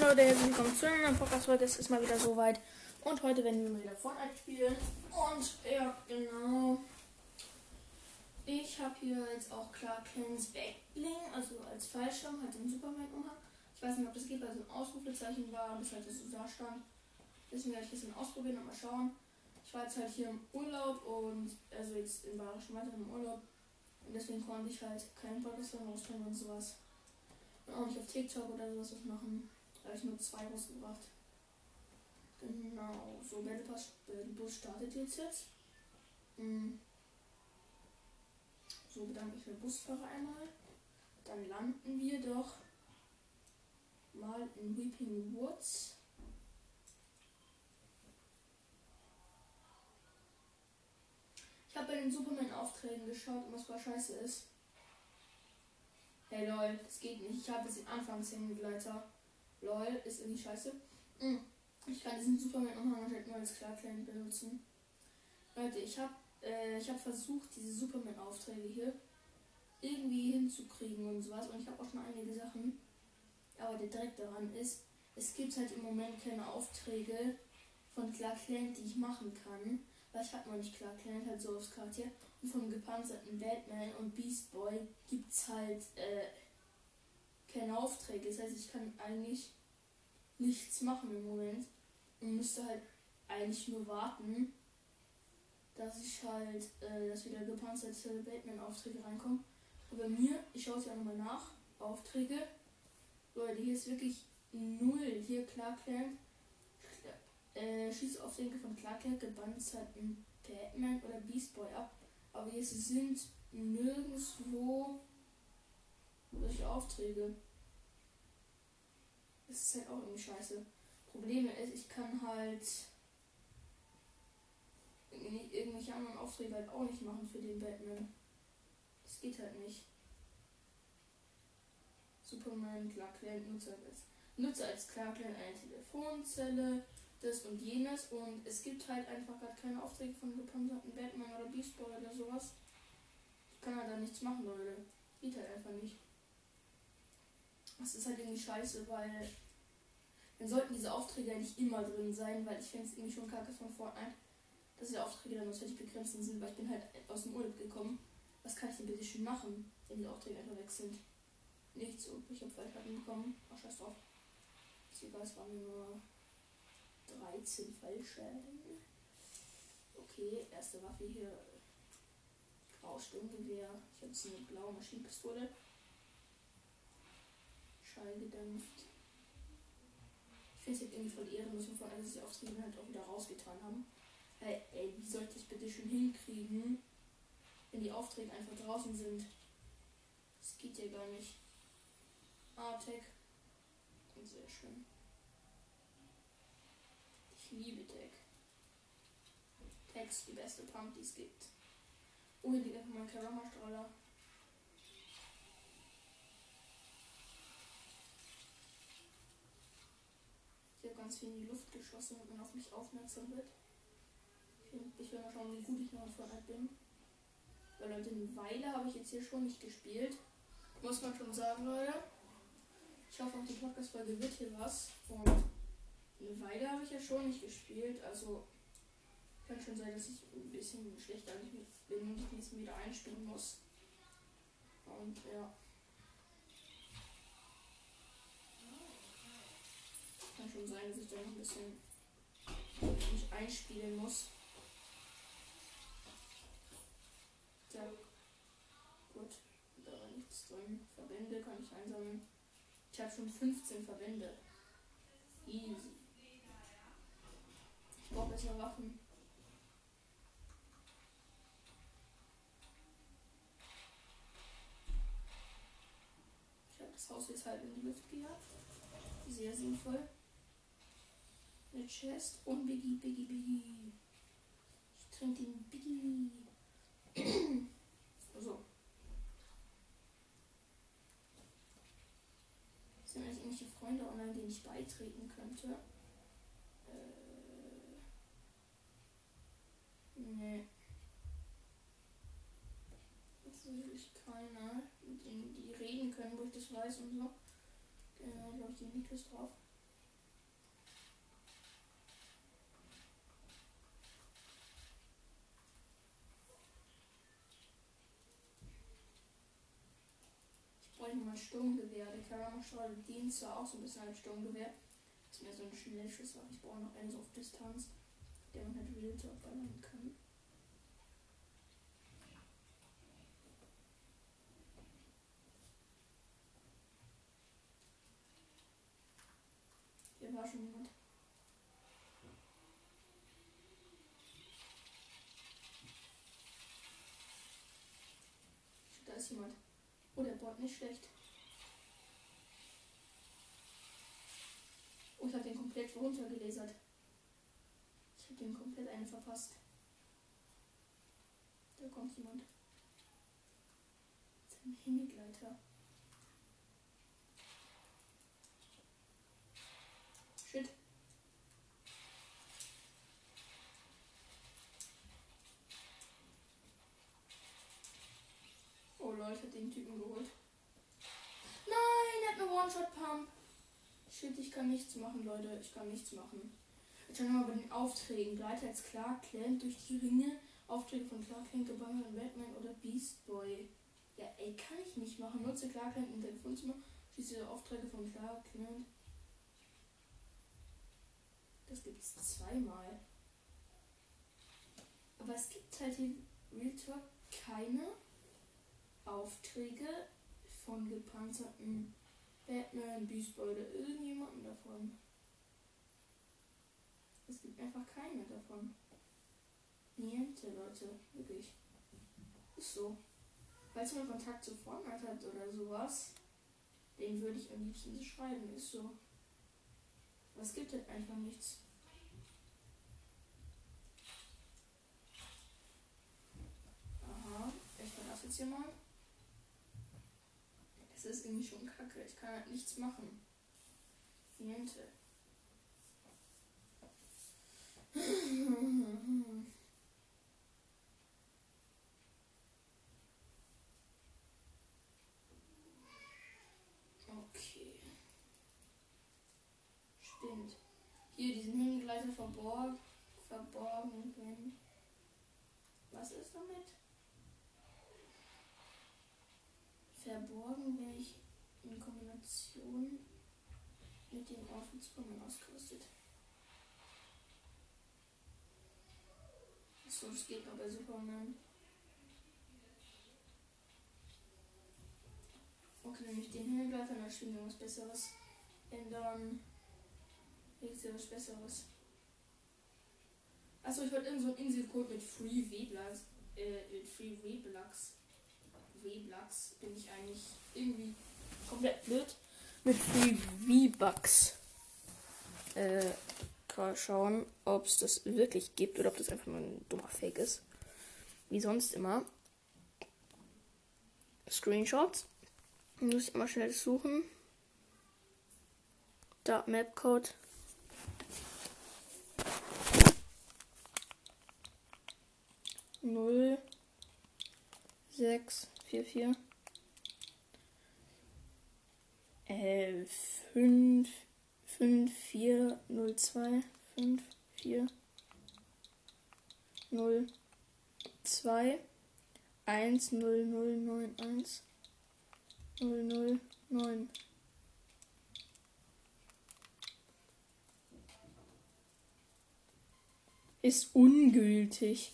Moin Leute, herzlich willkommen zu einem Podcast. Heute ist es mal wieder soweit. Und heute werden wir mal wieder Fortnite spielen. Und ja, genau. Ich habe hier jetzt auch klar Clans Backbling, also als Fallschirm, halt im Superman-Umhang. Ich weiß nicht, ob das geht, weil so ein Ausrufezeichen war und das halt so da stand. Deswegen werde ich das dann ausprobieren und mal schauen. Ich war jetzt halt hier im Urlaub und, also jetzt in Bayerischen weiter im Urlaub. Und deswegen konnte ich halt keinen Podcast rausbringen und sowas. Und auch nicht auf TikTok oder sowas was machen. Habe ich nur zwei rausgebracht. Genau, so Bus startet jetzt jetzt. Mhm. So bedanke ich den Busfahrer einmal. Dann landen wir doch mal in Weeping Woods. Ich habe bei den Superman-Aufträgen geschaut, was war scheiße ist. Hey lol, das geht nicht. Ich habe jetzt den Anfangshängegleiter. Lol, ist irgendwie scheiße. Mhm. Ich kann diesen Superman-Umhang halt nur als Klarklein benutzen. Leute, ich habe äh, ich hab versucht, diese Superman-Aufträge hier irgendwie hinzukriegen und sowas. Und ich habe auch schon einige Sachen. Aber der Dreck daran ist, es gibt halt im Moment keine Aufträge von Clark Kent, die ich machen kann. Weil ich habe noch nicht Clark Kent halt so aufs Charakter. Und vom gepanzerten Batman und Beast Boy gibt es halt äh, keine Aufträge. Das heißt, ich kann eigentlich nichts machen im Moment. Und müsste halt eigentlich nur warten, dass ich halt, äh, dass wieder gepanzerte Batman-Aufträge reinkommen. Aber mir, ich schaue es ja nochmal nach, Aufträge. Leute, hier ist wirklich null. Hier Clarkland äh, schießt Aufträge von Clarkland gepanzerten Batman oder Beast Boy ab. Aber hier sind nirgendwo solche Aufträge. Das ist halt auch irgendwie scheiße. Probleme ist, ich kann halt irgendwelche anderen Aufträge halt auch nicht machen für den Batman. Das geht halt nicht. Superman, Clark Kent, Nutzer als, Nutzer als Clark Kent eine Telefonzelle, das und jenes und es gibt halt einfach gerade keine Aufträge von gepanzerten Batman oder Beast Boy oder sowas. Ich kann halt da nichts machen, Leute. Geht halt einfach nicht. Das ist halt irgendwie scheiße, weil dann sollten diese Aufträge ja nicht immer drin sein, weil ich finde es irgendwie schon kacke von Fortnite, dass diese Aufträge dann natürlich begrenzt sind, weil ich bin halt aus dem Urlaub gekommen. Was kann ich denn bitte schon machen, wenn die Aufträge einfach weg sind? Nichts und ich habe Fallschaden bekommen. Ach, scheiß drauf. Ist egal, es waren nur 13 Fallschäden. Okay, erste Waffe hier. Grausturmgewehr. Ich habe jetzt eine blaue Maschinenpistole. Schall gedämpft. Ich finde es halt irgendwie voll ehrenlos, von allem, dass die Aufträge halt auch wieder rausgetan haben. Hey, ey, wie soll ich das bitte schon hinkriegen, wenn die Aufträge einfach draußen sind? Das geht ja gar nicht. A-Tech. Sehr schön. Ich liebe Tech. Tech ist die beste Pump, die es gibt. Oh, einfach mein Karama-Strahler. Ganz viel in die Luft geschossen, damit man auf mich aufmerksam wird. Ich will mal schauen, wie gut ich noch in Fortnite bin. Weil Leute, eine Weile habe ich jetzt hier schon nicht gespielt. Muss man schon sagen, Leute. Ich hoffe, auch die Podcast-Folge wird hier was. Und eine Weile habe ich ja schon nicht gespielt. Also kann schon sein, dass ich ein bisschen schlechter bin und ich mich wieder einspielen muss. Und ja. Kann schon sein, dass ich da noch ein bisschen mich einspielen muss. Ja. Gut, da war nichts drin. Verbände kann ich einsammeln. Ich habe schon 15 Verbände. Easy. Ich brauche besser Waffen. Ich habe das Haus jetzt halt in die Luft gejagt. Sehr sinnvoll. Eine Chest und Biggie, Biggie, Biggie. Ich trinke den Biggie. so. Sind eigentlich irgendwelche Freunde online, denen ich beitreten könnte? Äh. Nee. Das ist wirklich keiner, mit denen die reden können, wo ich das weiß und so. Genau, glaube ich, den Niklas drauf. Nochmal Sturmgewehr. Der Karamashore dient zwar auch so ein bisschen als Sturmgewehr. Ist mir so ein Schnellschuss, aber ich brauche noch einen so auf Distanz, der man halt Talk ballern kann. Hier war schon jemand. Da ist jemand. Oh, der Bot nicht schlecht. Oh, ich habe runtergelesert. Ich habe den komplett einen verpasst. Da kommt jemand. Das ist ein Hängegleiter. Shit. Oh Leute, hat den Typen geholt. Nein, er hat eine One-Shot-Pump. Shit, ich kann nichts machen, Leute. Ich kann nichts machen. Schauen wir mal bei den Aufträgen. Gleiter als Clark Kent durch die Ringe. Aufträge von Clark Kent, Gebannt von Batman oder Beast Boy. Ja, ey, kann ich nicht machen. Nutze Clark Kent in dein Wohnzimmer. Schließe Aufträge von Clark Kent. Das es zweimal. Aber es gibt halt in Real Talk keine Aufträge von gepanzerten Batman, Beast Boy oder irgendjemanden davon. Es gibt einfach keine davon. Niente, Leute. Wirklich. Ist so. Falls man Kontakt zu Fortnite hat oder sowas, den würde ich am liebsten schreiben. Ist so. Es gibt halt einfach nichts. Aha, ich verlasse jetzt hier mal. Es ist irgendwie schon kacke. Ich kann halt nichts machen. Niente. Okay. Spinnt. Hier diesen Hängegleiter verborgen. Verborgen. Was ist damit? Verborgen wäre ich in Kombination mit dem Outfit-Superman ausgerüstet. Achso, das geht noch bei Superman. Okay, nehme ich den Hingreifer, dann spielen wir was Besseres. Ändern. Jetzt ja was Besseres. Achso, ich wollte irgend so einen Inselcode mit Free W-Blacks. Äh, mit Free W-Blacks. W-Blacks bin ich eigentlich irgendwie komplett blöd. Mit V-Bucks. Äh, schauen, ob es das wirklich gibt oder ob das einfach nur ein dummer Fake ist. Wie sonst immer. Screenshots. Muss ich immer schnell suchen. Da, Mapcode. Null sechs vier vier äh, fünf fünf vier null zwei fünf vier null zwei eins null null neun eins null null neun ist ungültig.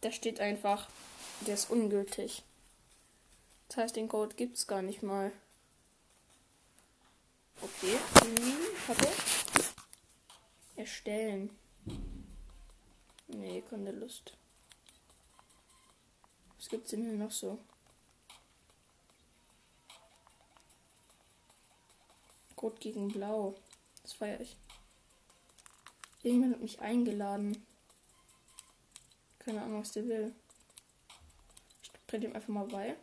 Da steht einfach, der ist ungültig. Das heißt, den Code gibt es gar nicht mal. Okay, Kacke. Erstellen. Nee, keine Lust. Was gibt's denn hier noch so? Rot gegen Blau. Das feiere ich. Irgendwann hat mich eingeladen. Keine Ahnung, was der will. Ich trete ihm einfach mal bei.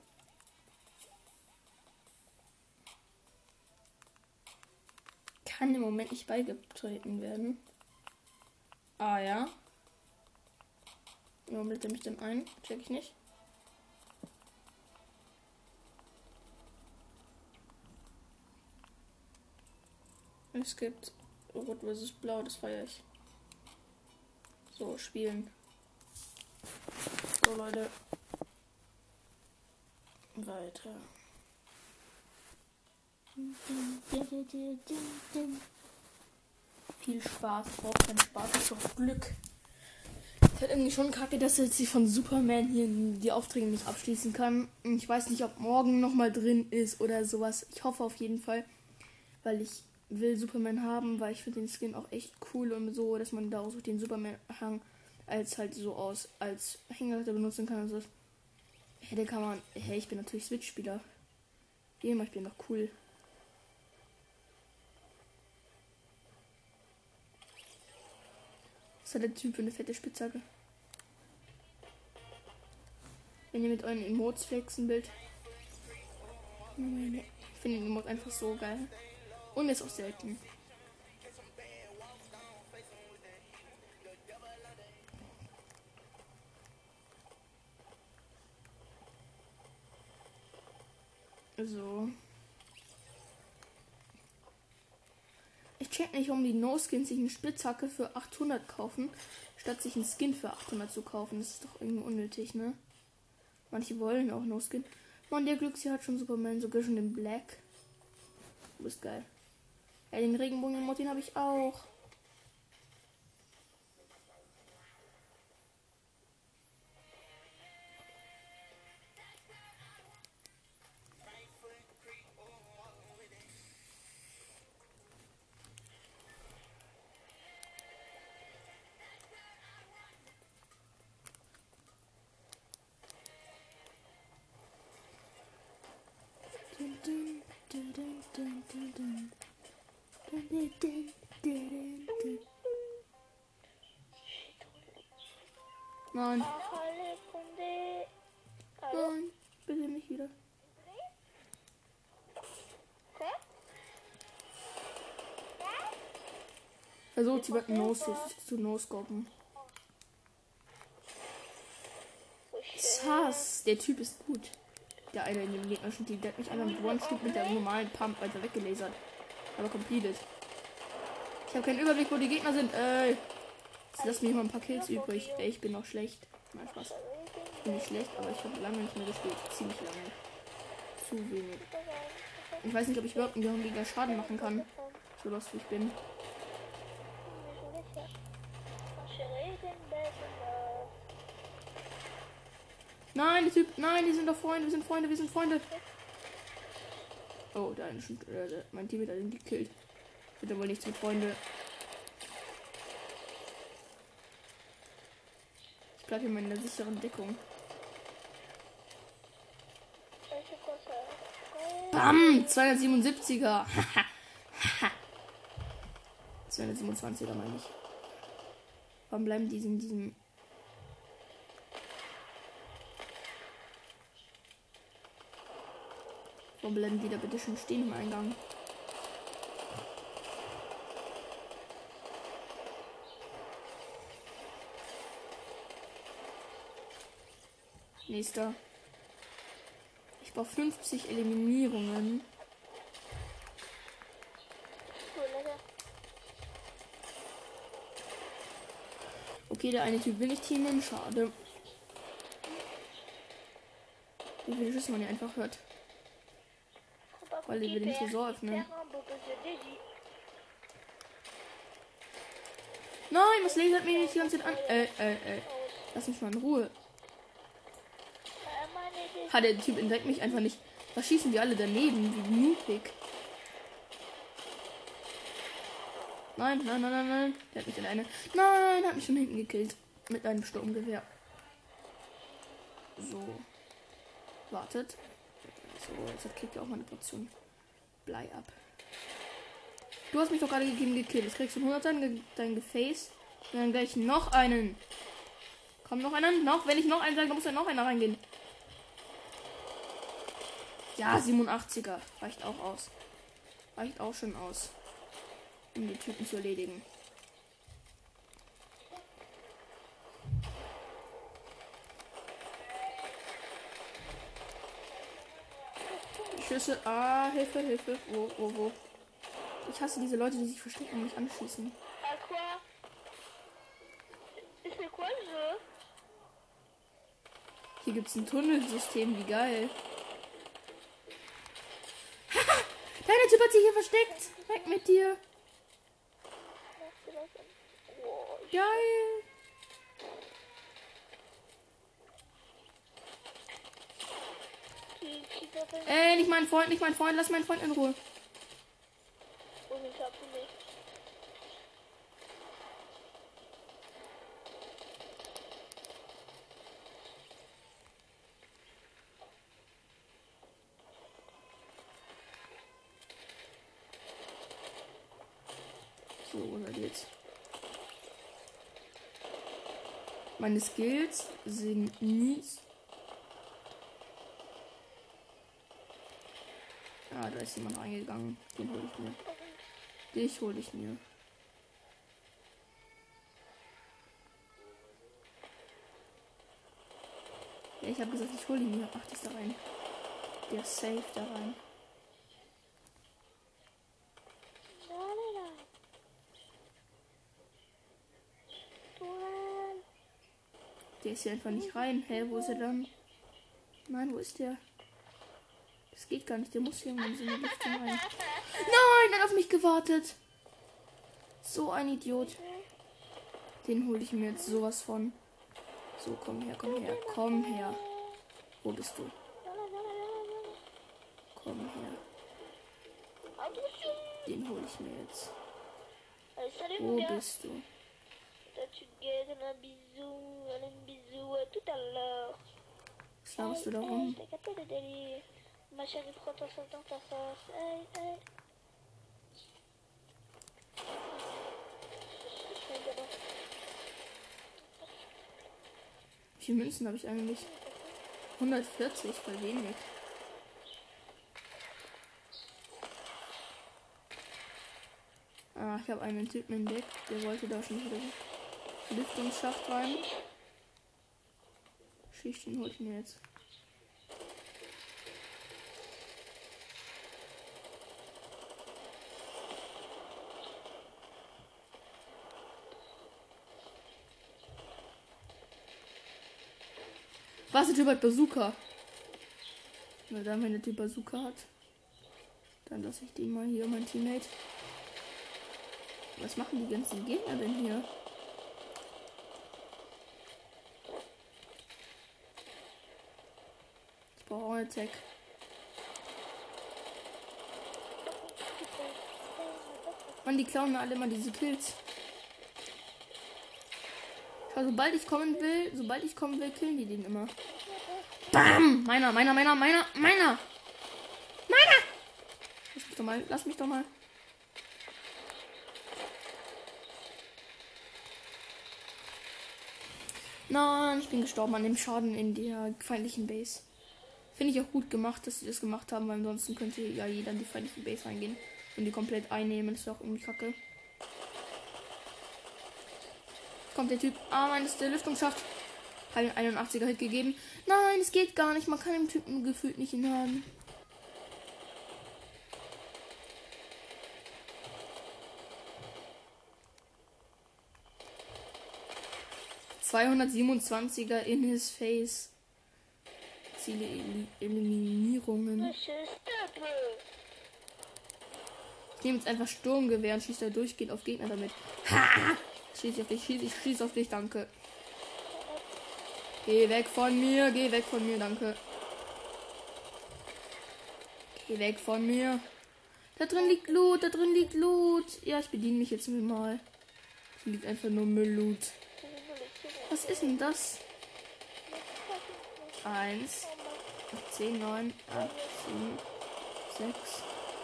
Kann im Moment nicht beigetreten werden. Ah ja. Warum lädt er mich denn ein? Check ich nicht. Es gibt Rot vs Blau, das feiere ich. So, spielen. So, Leute. Weiter. Viel Spaß, braucht keinen Spaß, ist doch Glück. Ich halt irgendwie schon kacke, dass jetzt sie von Superman hier die Aufträge nicht abschließen kann. Ich weiß nicht, ob morgen nochmal drin ist oder sowas. Ich hoffe auf jeden Fall, weil ich will Superman haben, weil ich finde den Skin auch echt cool und so, dass man daraus auch den Superman-Hang als halt so aus als Hänger benutzen kann. Also, den kann man. Hey, ich bin natürlich Switch-Spieler. Immer, ich bin doch cool. Was hat der Typ für eine fette Spitzhacke? Wenn ihr mit euren Emotes flexen Bild. Ich finde den Emote einfach so geil. Und ist auch selten. So. Ich check nicht, warum die No-Skins sich eine Spitzhacke für 800 kaufen, statt sich einen Skin für 800 zu kaufen. Das ist doch irgendwie unnötig, ne? Manche wollen auch No-Skin. Mann, der Glücksi hat schon Superman, sogar schon den Black. Du bist geil. Ja, den Regenbogen-Emote, den habe ich auch. Versucht sie mit Nose zu No-Scopen. Sass, der Typ ist gut. Der eine in dem gegnerischen Team, der hat mich einmal mit One-Shoot mit der normalen Pump weiter weggelasert. Aber completed. Ich habe keinen Überblick, wo die Gegner sind. Ey. Jetzt lass mir mal ein paar Kills übrig. Ey, ich bin noch schlecht. Nein, Spaß. Ich bin nicht schlecht, aber ich habe lange nicht mehr gespielt. Ziemlich lange. Zu wenig. Ich weiß nicht, ob ich überhaupt einen Gegner Schaden machen kann. So los wie ich bin. Nein, die Typ. Nein, die sind doch Freunde. Wir sind Freunde. Wir sind Freunde. Oh, da ist äh, mein Team hat ihn gekillt. Bitte wohl nichts mit Freunde. Ich bleibe hier mal in der sicheren Deckung. Bam! 277er. 227er meine ich. Warum bleiben die in diesem Warum bleiben die da bitte schon stehen im Eingang? Nächster. Ich brauche 50 Eliminierungen. Okay, der eine Typ will nicht teamen. Schade. Wie viele Schüsse man hier einfach hört. Weil wir den Tresor öffnen. Nein, was lasert mich nicht die ganze Zeit an? Äh, äh, äh. Lass mich mal in Ruhe. Hat der Typ entdeckt mich einfach nicht. Was schießen die alle daneben? Wie mutig. Nein, nein, nein, nein, nein. Der hat mich alleine. Nein, hat mich schon hinten gekillt. Mit einem Sturmgewehr. So. Wartet. So, jetzt kriegt ihr auch mal eine Portion Blei ab. Du hast mich doch gerade gegeben gekillt. Jetzt kriegst du 100 dein, dein Gefäß. Und dann gleich noch einen. Komm, noch einen. Noch, wenn ich noch einen sage, muss ja noch einer reingehen. Ja, 87er. Reicht auch aus. Reicht auch schon aus. Um die Typen zu erledigen. Schüsse. Ah, Hilfe, Hilfe. Wo, wo, wo? Ich hasse diese Leute, die sich verstecken und mich anschießen. Hier gibt es ein Tunnelsystem, wie geil. Haha, deine Typ hat sich hier versteckt. Weg mit dir. Geil. Ey, nicht mein Freund, nicht mein Freund, lass meinen Freund in Ruhe. Und ich hab nicht. So, ihr jetzt? Meine Skills sind mies. Ah, da ist jemand reingegangen. Den hole ich mir. Dich hole ich mir. Ja, ich habe gesagt, ich hole ihn mir. Ach, ist da rein. Der ist safe da rein. Der ist hier einfach nicht rein. Hä, wo ist er dann? Nein, wo ist der? Das geht gar nicht. Der muss hier in so eine Lüftung rein. Nein, er hat auf mich gewartet. So ein Idiot. Den hole ich mir jetzt sowas von. So, komm her, komm her, komm her. Wo bist du? Komm her. Den hole ich mir jetzt. Wo bist du? Was laberst du da rum? Hey, T'as capté le délire Ma chérie, prends ton sang dans ta face. Hey, hey. Je fais d'abord. Wie viele Münzen habe ich eigentlich? 140, voll wenig. Ah, ich habe einen Typen entdeckt, der wollte da schon wieder Lüftungsschacht rein. Schichten hol ich mir jetzt. Was, der Typ hat Bazooka? Na dann, wenn der Typ Bazooka hat, dann lasse ich den mal hier, mein Teammate. Was machen die ganzen Gegner denn hier? Ich brauche auch eine Tech. Mann, die klauen mir alle immer diese Kills. Schau, sobald ich kommen will, sobald ich kommen will, killen die den immer. Bam! Meiner, meiner, meiner, meiner, meiner! Meiner! Lass mich doch mal, lass mich doch mal. Nein, ich bin gestorben an dem Schaden in der feindlichen Base. Finde ich auch gut gemacht, dass sie das gemacht haben, weil ansonsten könnte ja jeder in die feindliche Base reingehen und die komplett einnehmen. Das ist auch irgendwie kacke. Kommt der Typ. Ah, mein, das ist der Lüftungsschacht. Habe ihm 81er Hit gegeben. Nein, es geht gar nicht. Man kann dem Typen gefühlt nicht hinhaben. ...227er in his face. Ziele Eli- Eliminierungen. Ich nehme jetzt einfach Sturmgewehr und schieße da durchgehend auf Gegner damit. Ha! Schieß auf dich, schieß, ich schieß auf dich, danke. Geh weg von mir, geh weg von mir, danke. Geh weg von mir. Da drin liegt Loot, da drin liegt Loot. Ja, ich bediene mich jetzt mal. Hier liegt einfach nur Müll-Loot. Was ist denn das? 1, 10, 9, 8, 7, 6,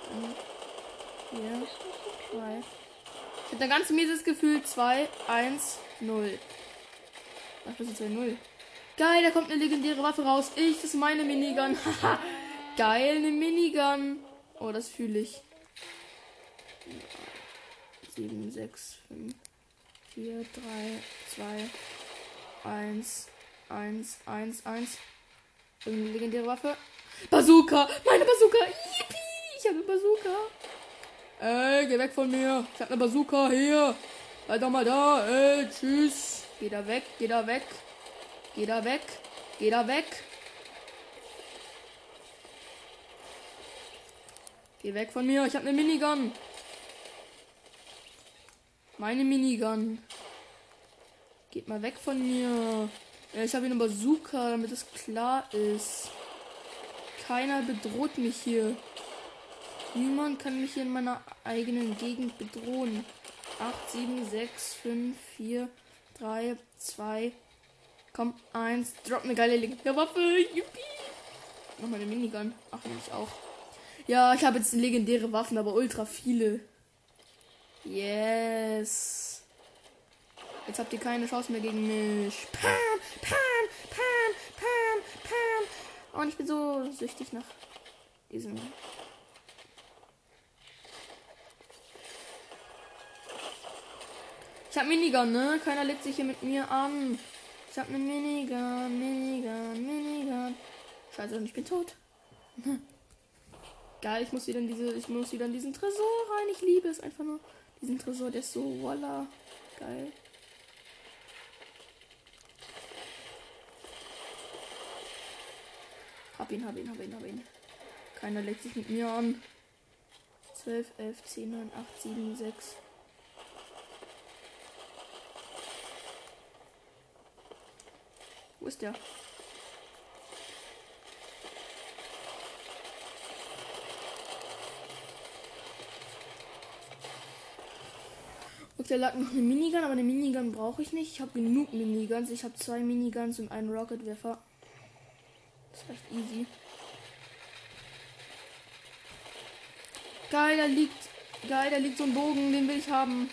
5, 4, 3. Ich habe ein ganz mieses Gefühl. 2, 1, 0. Ach, das ist 2, 0. Geil, da kommt eine legendäre Waffe raus. Ich, das ist meine Minigun. Geil, eine Minigun. Oh, das fühle ich. 7, 6, 5, 4, 3, 2, 1, 1, 1, 1. Irgendeine legendäre Waffe. Bazooka! Meine Bazooka! Yippie! Ich habe eine Bazooka. Ey, geh weg von mir. Ich habe eine Bazooka hier. Bleib doch mal da. Ey, tschüss. Geh da weg, geh da weg. Geh da weg. Geh da weg. Geh weg von mir. Ich habe eine Minigun. Meine Minigun. Geht mal weg von mir. Ich habe hier eine Bazooka, damit es klar ist. Keiner bedroht mich hier. Niemand kann mich hier in meiner eigenen Gegend bedrohen. 8, 7, 6, 5, 4, 3, 2, komm, 1. Drop eine geile legendäre Waffe. Yippie. Nochmal eine Minigun. Ach, nehme ich auch. Ja, ich habe jetzt legendäre Waffen, aber ultra viele. Yes. Jetzt habt ihr keine Chance mehr gegen mich. Pam, pam, pam, pam, pam. Und ich bin so süchtig nach diesem Ich hab Minigun, ne? Keiner legt sich hier mit mir an. Ich hab ne Minigun, Minigun, Minigun. Scheiße, und ich bin tot. Geil, ich muss wieder in diese, ich muss wieder in diesen Tresor rein. Ich liebe es einfach nur. Diesen Tresor, der ist so voila. Geil. Hab ihn, hab ihn, hab ihn, hab ihn. Keiner legt sich mit mir an. 12, 11, 10, 9, 8, 7, 6. Wo ist der? Okay, da lag noch eine Minigun, aber eine Minigun brauche ich nicht. Ich habe genug Miniguns. Ich habe zwei Miniguns und einen Rocketwerfer. Das ist echt easy. Geil, da liegt. Geil, da liegt so ein Bogen, den will ich haben.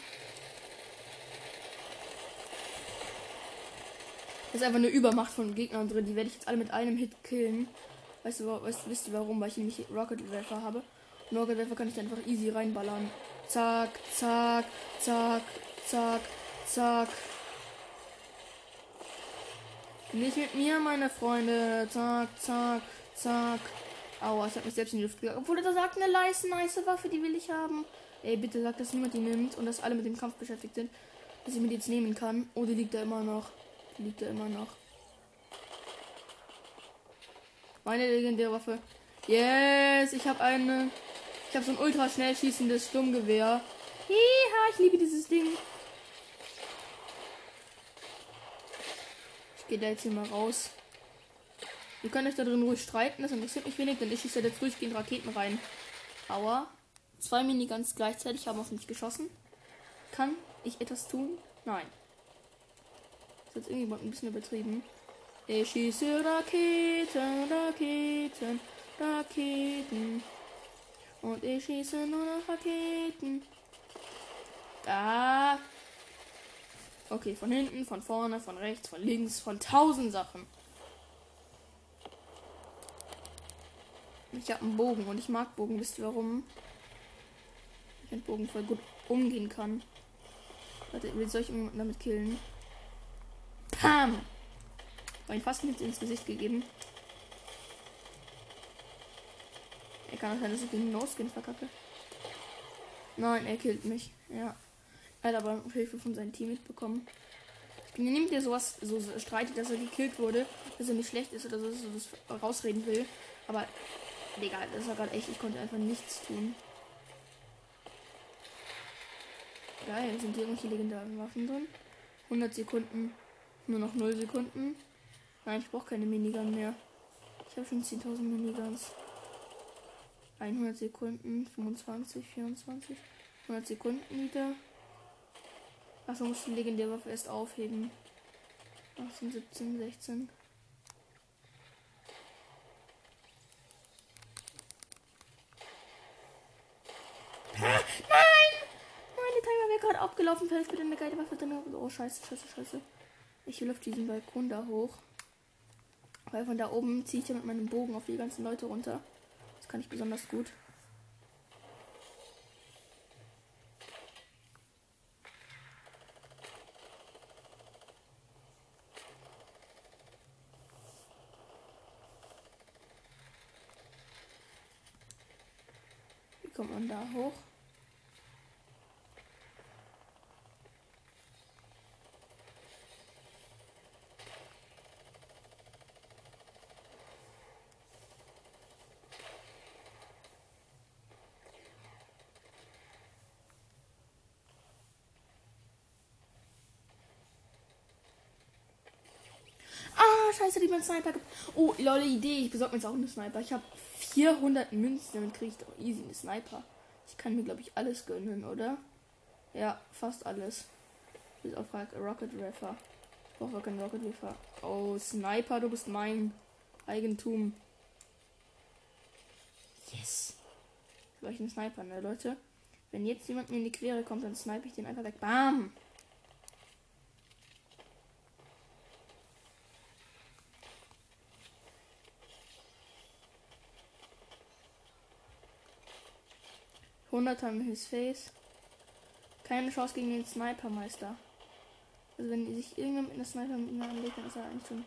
Ist einfach eine Übermacht von Gegnern drin. Die werde ich jetzt alle mit einem Hit killen. Weißt du, weißt, wisst ihr warum? Weil ich nämlich Rocket Werfer habe. Und Rocket Werfer kann ich einfach easy reinballern. Zack, zack, zack, zack, zack. Nicht mit mir, meine Freunde. Zack, zack, zack. Aua, ich habe mich selbst in die Luft gegangen. Obwohl er sagt, eine nice, nice Waffe, die will ich haben. Ey, bitte sag, dass niemand die nimmt und dass alle mit dem Kampf beschäftigt sind. Dass ich mir die jetzt nehmen kann. Oh, die liegt da immer noch liegt er immer noch. Meine legendäre Waffe. Yes, ich habe eine. Ich habe so ein ultra schnell schießendes Sturmgewehr. Hiha, ich liebe dieses Ding. Ich gehe da jetzt hier mal raus. Ihr könnt euch da drin ruhig streiten, das interessiert mich wenig, denn ich schieße jetzt durchgehend Raketen rein. Aua. Zwei Miniguns gleichzeitig haben auf mich geschossen. Kann ich etwas tun? Nein. Das hat irgendjemand ein bisschen übertrieben. Ich schieße Raketen, Raketen, Raketen. Und ich schieße nur noch Raketen. Da. Okay, von hinten, von vorne, von rechts, von links, von tausend Sachen. Ich habe einen Bogen und ich mag Bogen. Wisst ihr warum? Ich mit Bogen voll gut umgehen kann. Warte, will soll ich irgendjemanden damit killen? Pam! Habe ich fast mit ins Gesicht gegeben. Er kann auch sein, dass ich den No-Skin verkacke. Nein, er killt mich. Ja. Er hat aber Hilfe von seinem Team mitbekommen. Ich bin nimmt der sowas so streitet, dass er gekillt wurde, dass er nicht schlecht ist oder so, dass er das rausreden will. Aber egal, das war gerade echt. Ich konnte einfach nichts tun. Geil, sind hier irgendwelche legendären Waffen drin? 100 Sekunden. Nur noch 0 Sekunden. Nein, ich brauche keine Minigun mehr. Ich habe schon 10.000 Miniguns. 100 Sekunden, 25, 24, 100 Sekunden wieder. Achso, muss die legendäre Waffe erst aufheben. 18, 17, 16. Nein! Nein, der Timer wäre gerade abgelaufen. Vielleicht wieder eine geile Waffe drin. Oh, scheiße, scheiße, scheiße. Ich will auf diesen Balkon da hoch. Weil von da oben ziehe ich ja mit meinem Bogen auf die ganzen Leute runter. Das kann ich besonders gut. Wie kommt man da hoch? Scheiße, die mir einen Sniper gibt. Oh, lol, Idee. Ich besorge mir jetzt auch einen Sniper. Ich habe 400 Münzen. Damit kriege ich doch easy einen Sniper. Ich kann mir, glaube ich, alles gönnen, oder? Ja, fast alles. Bis auf Rocket Raffer. Ich brauche keinen Rocket Raffer. Oh, Sniper, du bist mein Eigentum. Yes. Vielleicht ein Sniper, ne, Leute? Wenn jetzt jemand mir in die Quere kommt, dann snipe ich den einfach weg. Bam! Hunderter in his face. Keine Chance gegen den Snipermeister. Also wenn sich irgendjemand mit einer Sniper mit ihm anlegt, dann ist er eigentlich schon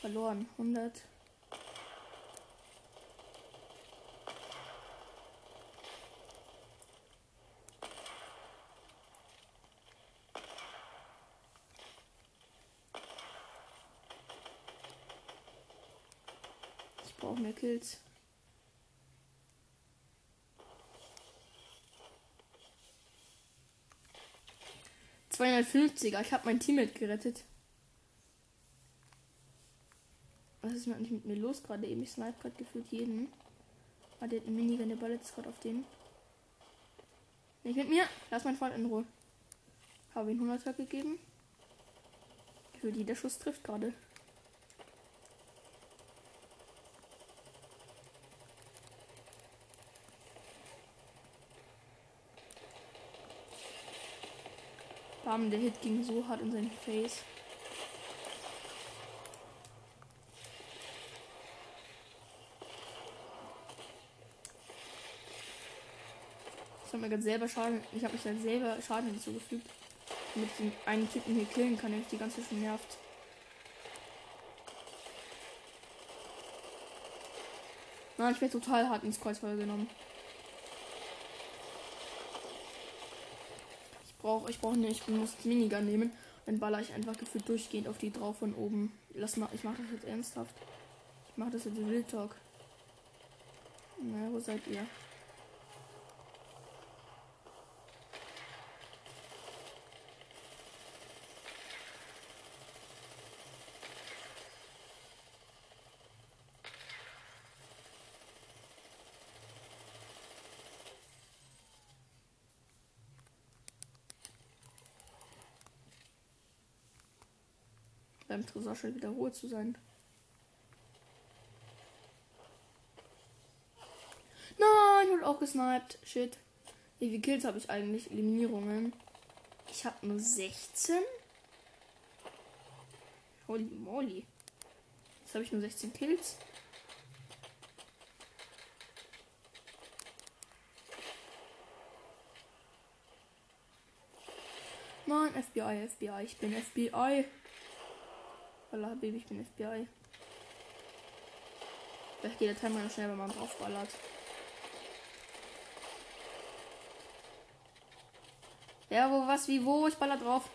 verloren. 100. Ich brauche mehr Kills. 250er. Ich habe mein Teammate gerettet. Was ist eigentlich mit mir los gerade eben? Ich snipe gerade gefühlt jeden. Ah, der hat eine Minigun, der ballert gerade auf den. Nicht mit mir. Lass meinen Freund in Ruhe. Habe ihm 100 gegeben. Gefühlt jeder Schuss trifft gerade. Bam, der Hit ging so hart in sein Face. Ich habe mir gerade selber Schaden. Ich habe mich dann selber Schaden hinzugefügt. Damit ich den einen Typen hier killen kann, der mich die ganze Zeit nervt. Nein, ich werde total hart ins Kreuzfeuer genommen. Brauche, ich brauche nicht, ich muss Minigun nehmen. Dann baller ich einfach gefühlt durchgehend auf die drauf von oben. Lass mal, ich mache das jetzt ernsthaft. Ich mache das jetzt Real Talk. Na, wo seid ihr? Beim Tresor wieder Ruhe zu sein. Nein, ich wurde auch gesniped. Shit. Wie viele Kills habe ich eigentlich? Eliminierungen. Ich habe nur 16. Holy moly. Jetzt habe ich nur 16 Kills. Nein, FBI, FBI, ich bin FBI. Allah, Baby, ich bin FBI. Vielleicht geht der Timer schnell, wenn man draufballert. Ja, wo, was, wie, wo? Ich baller drauf.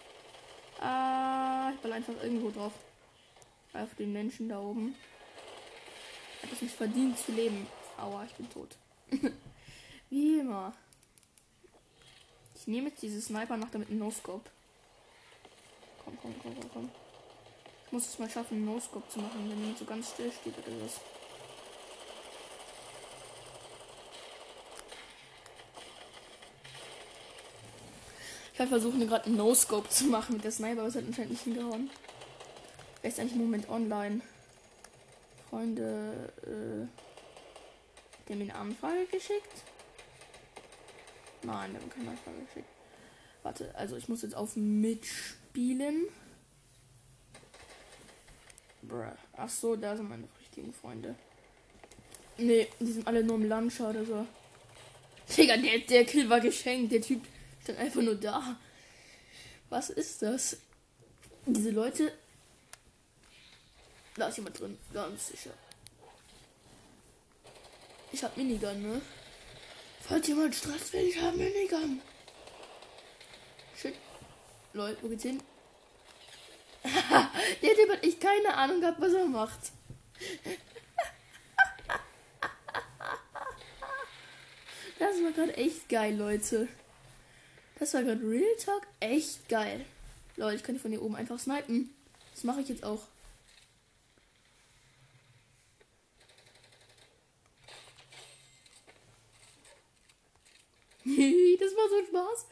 Ah, ich baller einfach irgendwo drauf. Auf den Menschen da oben. Hat es nicht verdient zu leben. Aua, ich bin tot. wie immer. Ich nehme jetzt diese Sniper noch damit einen No-Scope. Komm, komm, komm, komm, komm. Muss es mal schaffen, einen No-Scope zu machen, wenn jemand so ganz still steht oder was. Ich habe versucht, mir gerade einen No-Scope zu machen mit der Sniper, aber es hat anscheinend nicht hingehauen. Wer ist eigentlich im Moment online? Freunde, äh, der mir eine Anfrage geschickt? Nein, der hat keine Anfrage geschickt. Warte, also ich muss jetzt auf mitspielen. Bruh. Ach so, da sind meine richtigen Freunde. Nee, die sind alle nur im Launcher oder so. Digga, der, der Kill war geschenkt. Der Typ stand einfach nur da. Was ist das? Diese Leute. Da ist jemand drin. Ganz sicher. Ich hab Minigun, ne? Falls jemand Stress will, ich hab Minigun. Shit. Leute, wo geht's hin? Der dem hat ich keine Ahnung gehabt, was er macht. Das war gerade echt geil, Leute. Das war gerade Real Talk echt geil. Leute, ich kann die von hier oben einfach snipen. Das mache ich jetzt auch. das war so ein Spaß.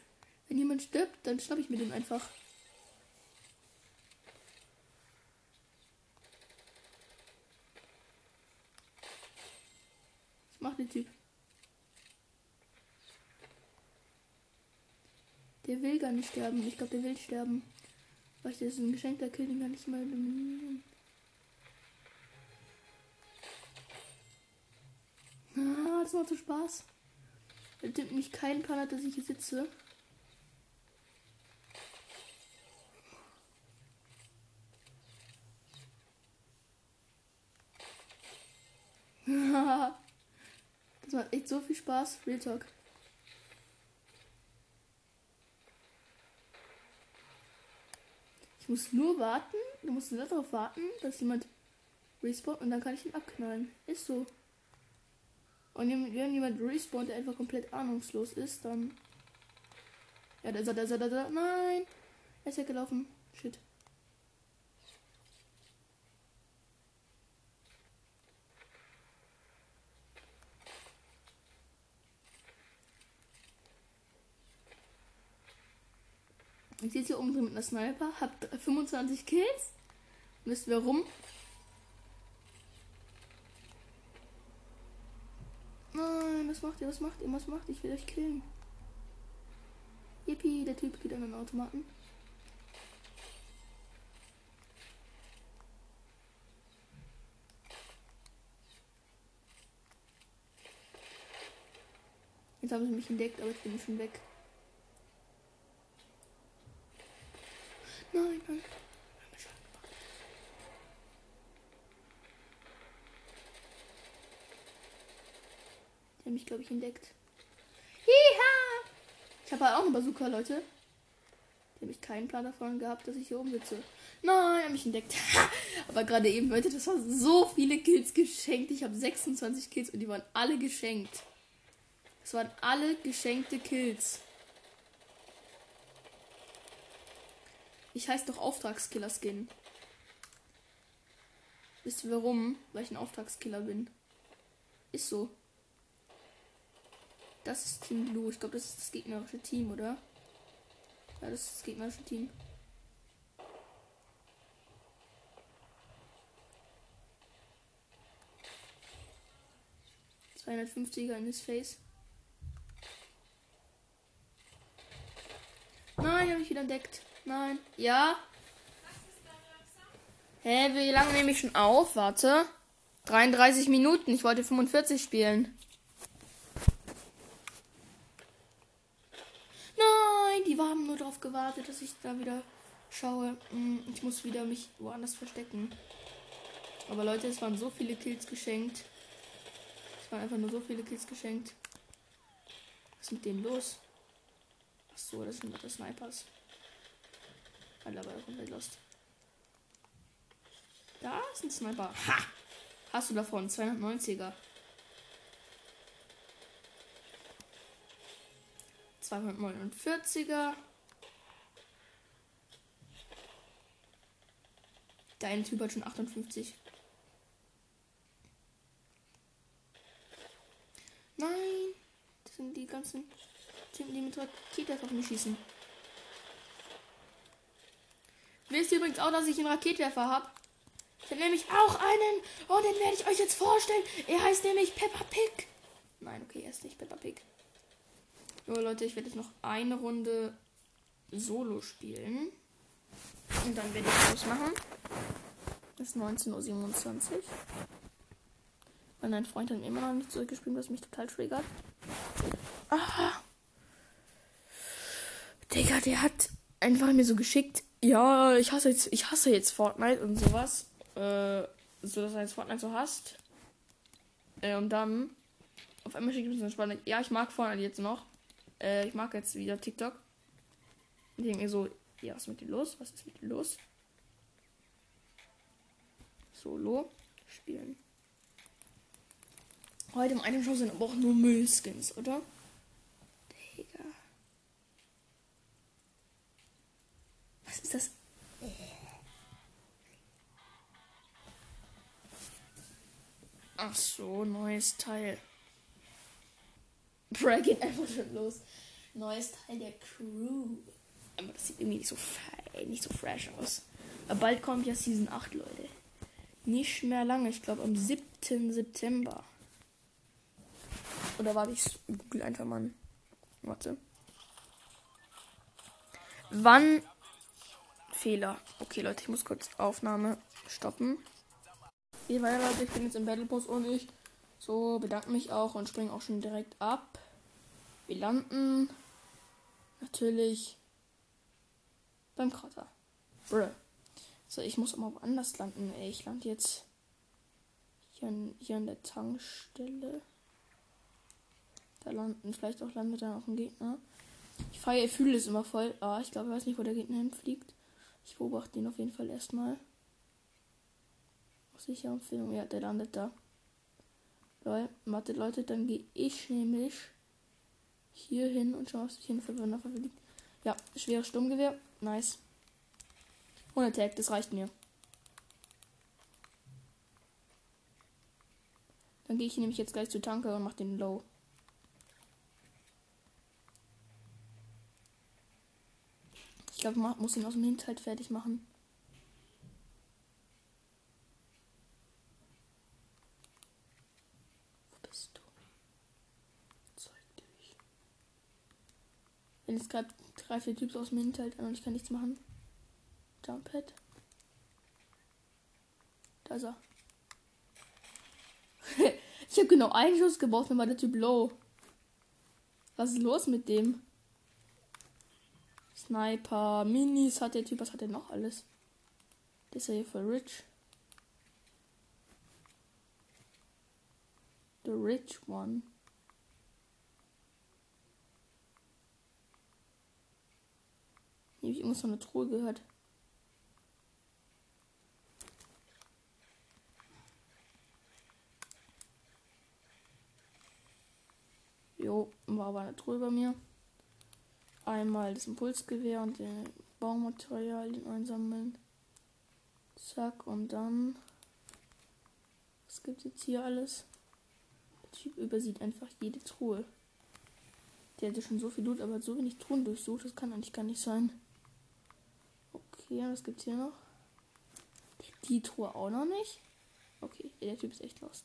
Wenn jemand stirbt, dann schnapp ich mir den einfach. Macht der Typ? Der will gar nicht sterben. Ich glaube, der will sterben. Weil das ist ein geschenkter Kill, den kann mal dominieren. Ah, das macht so Spaß. Er nimmt mich keinen Plan dass ich hier sitze. das macht echt so viel Spaß. Real Talk. Ich muss nur warten. Du musst nur darauf warten, dass jemand respawnt und dann kann ich ihn abknallen. Ist so. Und wenn jemand respawnt, der einfach komplett ahnungslos ist, dann. Ja, da ist er, da ist er, da ist er. Nein! Er ist weggelaufen. Shit. Sitze hier oben drin mit einer Sniper, hab 25 Kills. Wisst ihr warum? Nein, was macht ihr? Was macht ihr? Was macht ihr? Ich will euch killen. Yippie, der Typ geht an den Automaten. Jetzt haben sie mich entdeckt, aber ich bin schon weg. Nein, nein. Die haben mich, glaube ich, entdeckt. Hiha! Ich habe halt auch einen Bazooka, Leute. Die habe ich keinen Plan davon gehabt, dass ich hier oben sitze. Nein, haben mich entdeckt. Aber gerade eben, Leute, das waren so viele Kills geschenkt. Ich habe 26 Kills und die waren alle geschenkt. Das waren alle geschenkte Kills. Ich heiße doch Auftragskiller-Skin. Wisst ihr warum? Weil ich ein Auftragskiller bin. Ist so. Das ist Team Blue. Ich glaube, das ist das gegnerische Team, oder? Ja, das ist das gegnerische Team. er in his face. Nein, habe ich wieder entdeckt. Nein. Ja. Hä, wie lange nehme ich schon auf? Warte. 33 Minuten. Ich wollte 45 spielen. Nein, die haben nur darauf gewartet, dass ich da wieder schaue. Hm, ich muss wieder mich woanders verstecken. Aber Leute, es waren so viele Kills geschenkt. Es waren einfach nur so viele Kills geschenkt. Was ist mit denen los? Ach so, das sind das Snipers. Alter, aber komplett lost. Da ist ein Sniper. Ha! Hast du davon? 290er. 249er. Dein Typ hat schon 58. Nein! Das sind die ganzen Typen, die mit Rakete auf mich schießen. Wisst ihr übrigens auch, dass ich einen Raketwerfer habe? Ich habe nämlich auch einen. Oh, den werde ich euch jetzt vorstellen. Er heißt nämlich Peppa Pig. Nein, okay, er ist nicht Peppa Pig. So, Leute, ich werde jetzt noch eine Runde Solo spielen. Und dann werde ich Schluss machen. Es ist 19.27 Uhr. Weil mein Freund hat immer noch nicht zurückgespielt, was mich total triggert. Ah. Digga, der hat einfach mir so geschickt, ja, ich hasse jetzt, ich hasse jetzt Fortnite und sowas. Äh, so dass er jetzt Fortnite so hasst. Äh, und dann auf einmal schickt mir so spannend. Ja, ich mag Fortnite jetzt noch. Äh, ich mag jetzt wieder TikTok. Ich denke mir so, ja, was ist mit dir los? Was ist mit dir los? Solo spielen. Heute im einen Show sind aber auch nur Müllskins, oder? Was ist das? Ach so, neues Teil. Bro, geht einfach schon los. Neues Teil der Crew. Aber das sieht irgendwie nicht so, fein, nicht so fresh aus. Aber bald kommt ja Season 8, Leute. Nicht mehr lange, ich glaube am 7. September. Oder warte, ich google einfach mal. Warte. Wann? Fehler. Okay, Leute, ich muss kurz Aufnahme stoppen. Hier weiter, Leute, ich bin jetzt im Battle Bus und ich so bedanke mich auch und springe auch schon direkt ab. Wir landen natürlich beim Krater. Bruh. So, ich muss mal woanders landen. Ey, ich lande jetzt hier, an, hier an der Tankstelle. Da landen, vielleicht auch landet dann auch ein Gegner. Ich feiere, fühle es immer voll. Ah, ich glaube, ich weiß nicht, wo der Gegner hinfliegt. Ich beobachte ihn auf jeden Fall erstmal. Sicher Empfehlung. Ja, der landet da. Lol, warte Leute, dann gehe ich nämlich hier hin und schaue, was hier eine Verwirrung liegt. Ja, schweres Sturmgewehr. Nice. Ohne Tag, das reicht mir. Dann gehe ich nämlich jetzt gleich zu Tanke und mache den Low. Ich glaube, ich muss ihn aus dem Hinterhalt fertig machen. Wo bist du? Zeig dich. Wenn jetzt gerade drei, vier Typs aus dem Hinterhalt an und ich kann nichts machen. Jumppad. Da ist er. ich habe genau einen Schuss gebraucht, dann war der Typ low. Was ist los mit dem? Sniper, Minis hat der Typ, was hat er noch alles? Das ist ja hier voll rich. The rich one. Ich habe irgendwas von der Truhe gehört. Jo, war aber eine Truhe bei mir einmal das Impulsgewehr und den Baumaterialien einsammeln. Zack, und dann. Was gibt jetzt hier alles? Der Typ übersieht einfach jede Truhe. Der hatte schon so viel Loot, aber so wenig Truhen durchsucht. Das kann eigentlich gar nicht sein. Okay, was gibt's hier noch? Die Truhe auch noch nicht. Okay, der Typ ist echt lost.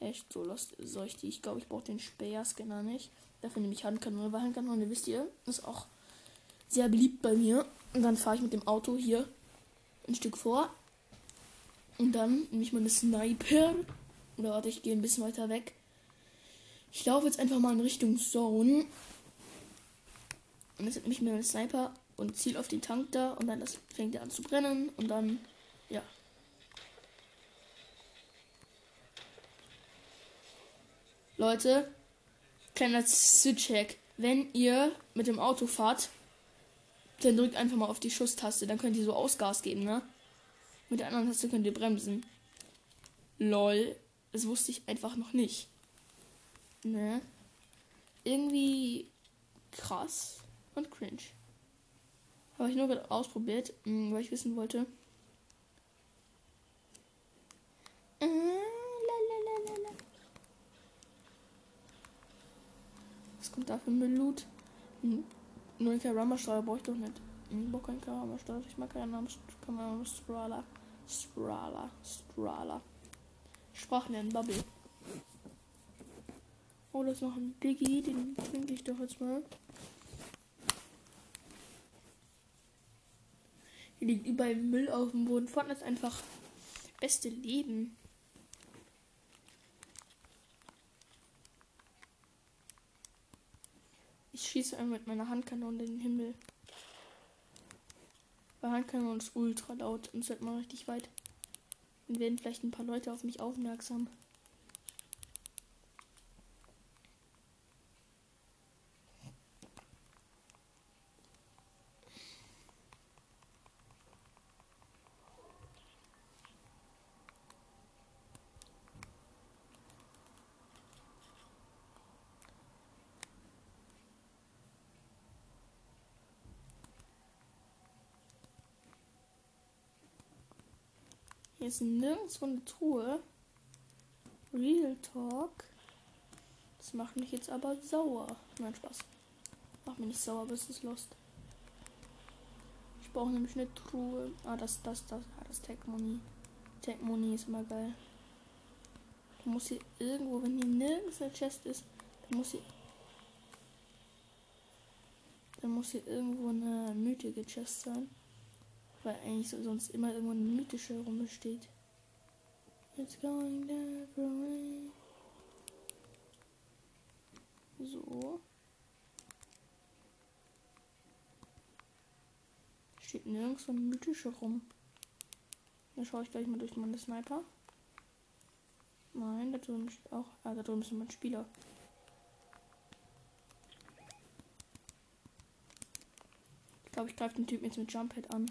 Echt so lost. Soll ich die? Ich glaube, ich brauche den Speer-Scanner nicht. Dafür nehme ich Handkanone, weil Handkanone, wisst ihr, ist auch sehr beliebt bei mir. Und dann fahre ich mit dem Auto hier ein Stück vor. Und dann nehme ich meine Sniper. Oder warte, ich gehe ein bisschen weiter weg. Ich laufe jetzt einfach mal in Richtung Zone. Und jetzt nehme ich mir meinen Sniper und ziel auf den Tank da. Und dann fängt er an zu brennen. Und dann, ja. Leute, Kleiner Switch-Hack. Wenn ihr mit dem Auto fahrt, dann drückt einfach mal auf die Schusstaste. Dann könnt ihr so Ausgas geben, ne? Mit der anderen Taste könnt ihr bremsen. Lol. Das wusste ich einfach noch nicht. Ne? Irgendwie krass und cringe. Habe ich nur gerade ausprobiert, hm, weil ich wissen wollte. Äh, kommt da für Müllloot? Nur ein Karama-Steuer brauche ich doch nicht. Ich brauche keinen Karama-Steuer. Ich mag keinen Namen. Namen Strala. Strala. Strala. Sprachen lernen, Bubble. Oh, das ist noch ein Diggi. Den trinke ich doch jetzt mal. Hier liegt überall Müll auf dem Boden. Fortnite ist einfach beste Leben. Ich schieße einmal mit meiner Handkanone in den Himmel. Weil Handkanone ist ultra laut und es wird mal richtig weit. Dann werden vielleicht ein paar Leute auf mich aufmerksam. Hier ist nirgendwo eine Truhe. Real Talk. Das macht mich jetzt aber sauer. Nein, Spaß. Macht mich nicht sauer, aber es ist lost. Ich brauche nämlich eine Truhe. Ah, das, das, das. Ah, das Tech Money. Tech Money ist immer geil. Da muss hier irgendwo, wenn hier nirgends eine Chest ist, dann muss hier. Dann muss hier irgendwo eine mythische Chest sein. Weil eigentlich so, sonst immer irgendwo eine mythische rumsteht. It's going down for. So. Steht nirgends so ein mythischer rum. Da schaue ich gleich mal durch meine Sniper. Nein, da drüben steht auch. Ah, da drüben ist mein Spieler. Ich glaube, ich greife den Typen jetzt mit Jump Head an.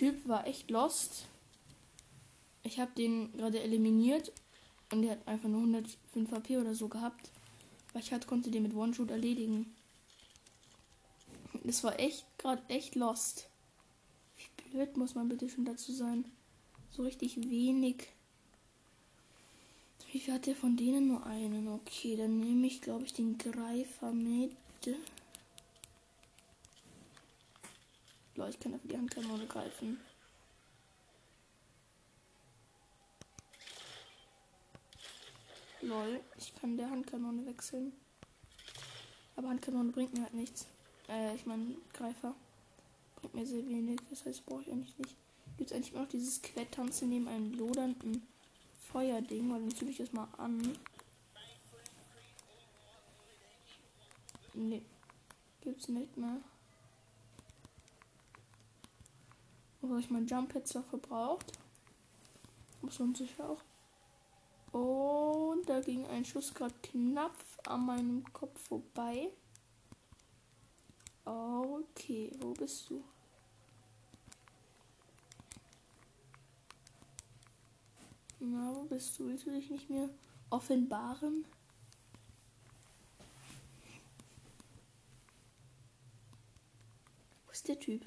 Typ war echt lost. Ich habe den gerade eliminiert und der hat einfach nur 105 HP oder so gehabt. Weil ich halt konnte den mit One-Shoot erledigen. Das war echt gerade echt lost. Wie blöd muss man bitte schon dazu sein? So richtig wenig. Wie viel hat der von denen nur einen? Okay, dann nehme ich, glaube ich, den Greifer mit. Leute, ich kann dafür die Handkanone greifen. Lol, ich kann der Handkanone wechseln. Aber Handkanone bringt mir halt nichts. Äh, ich meine, Greifer. Bringt mir sehr wenig. Das heißt, brauche ich eigentlich nicht. Gibt es eigentlich noch dieses Quettanzen neben einem lodernden Feuerding? Weil dann züge ich das mal an. Nee. Gibt's nicht mehr. Wo ich mein Jump Pad zwar verbraucht. Muss man sicher auch. Und da ging ein Schuss gerade knapp an meinem Kopf vorbei. Okay, wo bist du? Na, wo bist du? Willst du dich nicht mehr offenbaren? Wo ist der Typ?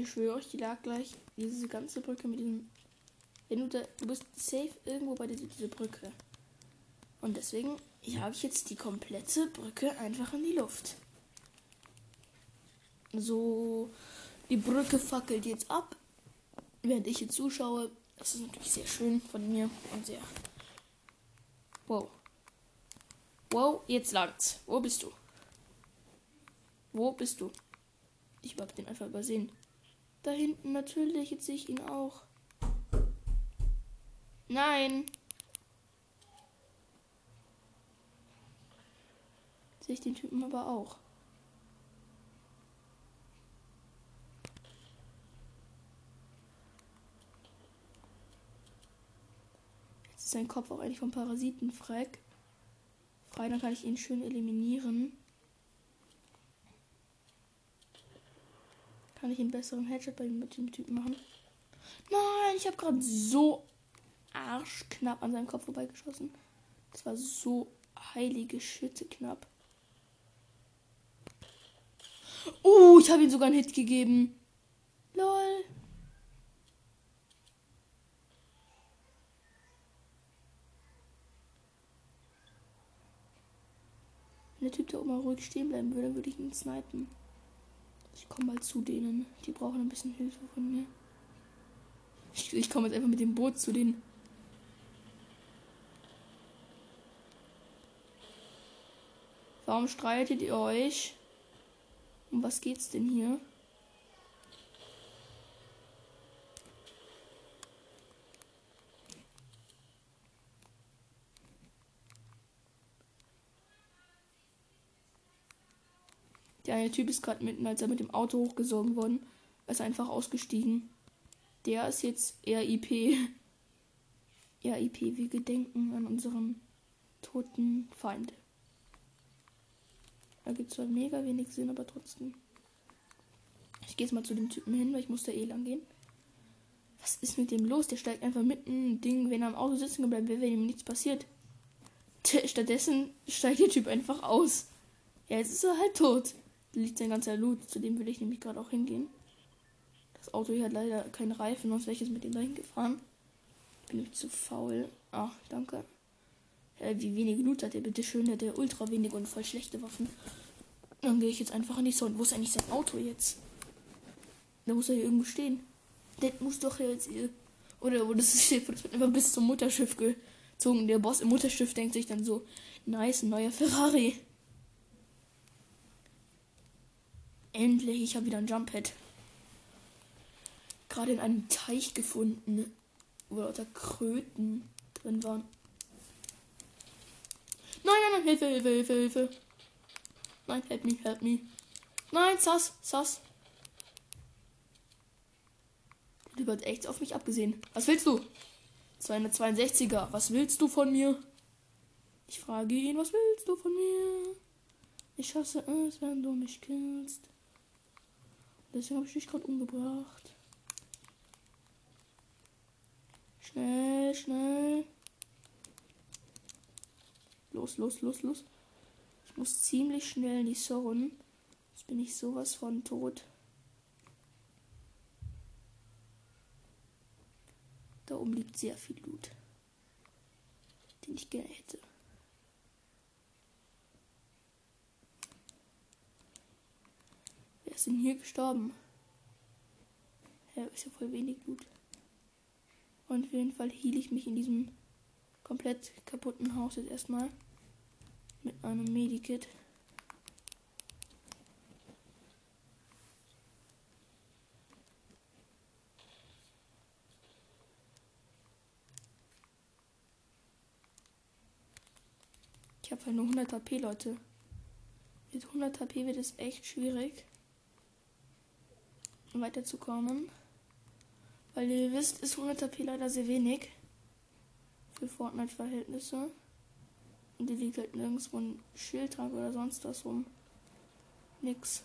Ich schwöre euch, die lag gleich diese ganze Brücke mit diesem wenn du da, du bist safe irgendwo bei dieser, dieser Brücke. Und deswegen habe ich jetzt die komplette Brücke einfach in die Luft. So, die Brücke fackelt jetzt ab, während ich hier zuschaue. Das ist natürlich sehr schön von mir und sehr. Wow. Wow, jetzt langt's. Wo bist du? Wo bist du? Ich mag den einfach übersehen. Da hinten natürlich, jetzt sehe ich ihn auch. Nein. Sehe ich den Typen aber auch. Jetzt ist sein Kopf auch eigentlich vom Parasiten frei. Frei, dann kann ich ihn schön eliminieren. Kann ich einen besseren Headshot bei dem Typen machen? Nein, ich habe gerade so arschknapp an seinem Kopf vorbeigeschossen. Das war so heilige Schütte knapp. Oh, ich habe ihm sogar einen Hit gegeben. Lol. Wenn der Typ da oben ruhig stehen bleiben würde, würde ich ihn snipen. Ich komme mal zu denen. Die brauchen ein bisschen Hilfe von mir. Ich, ich komme jetzt einfach mit dem Boot zu denen. Warum streitet ihr euch? Um was geht's denn hier? Der eine Typ ist gerade mitten, als er mit dem Auto hochgesogen worden, ist einfach ausgestiegen. Der ist jetzt RIP. RIP, wir gedenken an unseren toten Feind. Da gibt es zwar mega wenig Sinn, aber trotzdem. Ich gehe jetzt mal zu dem Typen hin, weil ich muss da eh lang gehen. Was ist mit dem los? Der steigt einfach mitten Ding, wenn er am Auto sitzen bleibt, wenn ihm nichts passiert. Stattdessen steigt der Typ einfach aus. Ja, jetzt ist er halt tot. Liegt sein ganzer Loot. Zu dem will ich nämlich gerade auch hingehen. Das Auto hier hat leider keinen Reifen, sonst wäre ich jetzt mit dem dahin gefahren. Bin nämlich zu faul. Ach, danke. Äh, wie wenig Loot hat er bitte schön? Hat er ultra wenig und voll schlechte Waffen. Dann gehe ich jetzt einfach an die Sonne. Wo ist eigentlich sein Auto jetzt? Da muss er hier irgendwo stehen. Der muss doch jetzt hier. Oder wo das Schiff das wird einfach bis zum Mutterschiff gezogen. Der Boss im Mutterschiff denkt sich dann so: Nice, neuer Ferrari. Endlich, ich habe wieder ein Jump-Pad. Gerade in einem Teich gefunden, wo lauter Kröten drin waren. Nein, nein, nein, Hilfe, Hilfe, Hilfe, Hilfe. Nein, help me, help me. Nein, Sass, Sass. Der wird echt auf mich abgesehen. Was willst du? 262er, was willst du von mir? Ich frage ihn, was willst du von mir? Ich hasse es, wenn du mich killst. Deswegen habe ich dich gerade umgebracht. Schnell, schnell. Los, los, los, los. Ich muss ziemlich schnell in die Zone. Jetzt bin ich sowas von tot. Da oben liegt sehr viel Loot, den ich gerne hätte. Wer ist denn hier gestorben? Ja, ist ja voll wenig Loot. Und auf jeden Fall heal ich mich in diesem komplett kaputten Haus jetzt erstmal mit einem Medikit. Ich habe halt nur 100 HP, Leute. Mit 100 HP wird es echt schwierig, weiterzukommen. Weil ihr wisst, ist 100 HP leider sehr wenig. Für Fortnite-Verhältnisse. Und hier liegt halt nirgendwo ein Schildtrank oder sonst was rum. Nix.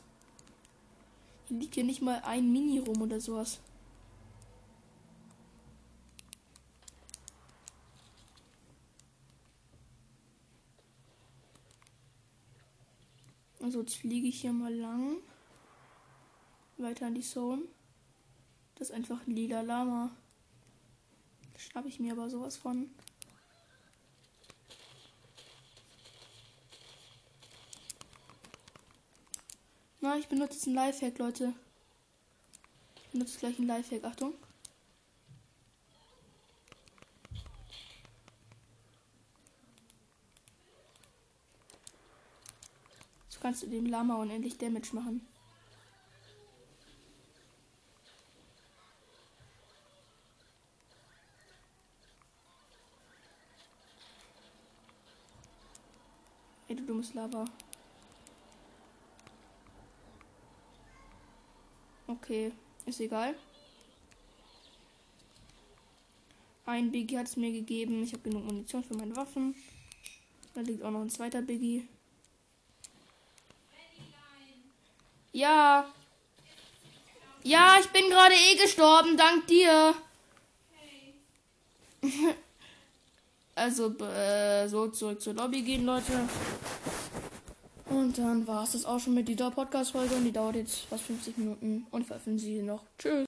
Hier liegt hier nicht mal ein Mini rum oder sowas. Also jetzt fliege ich hier mal lang. Weiter an die Zone. Das ist einfach ein lila Lama. Schnapp ich mir aber sowas von. Na, ich benutze jetzt ein Lifehack, Leute. Ich benutze gleich ein Lifehack. Achtung. So kannst du dem Lama unendlich Damage machen. Lava. Okay, ist egal. Ein Biggie hat es mir gegeben. Ich habe genug Munition für meine Waffen. Da liegt auch noch ein zweiter Biggie. Ja. Ja, ich bin gerade eh gestorben, dank dir. also, äh, so zurück zur Lobby gehen, Leute. Und dann war es das auch schon mit dieser Podcast-Folge. Und die dauert jetzt fast 50 Minuten. Und veröffentlichen sie noch. Tschüss.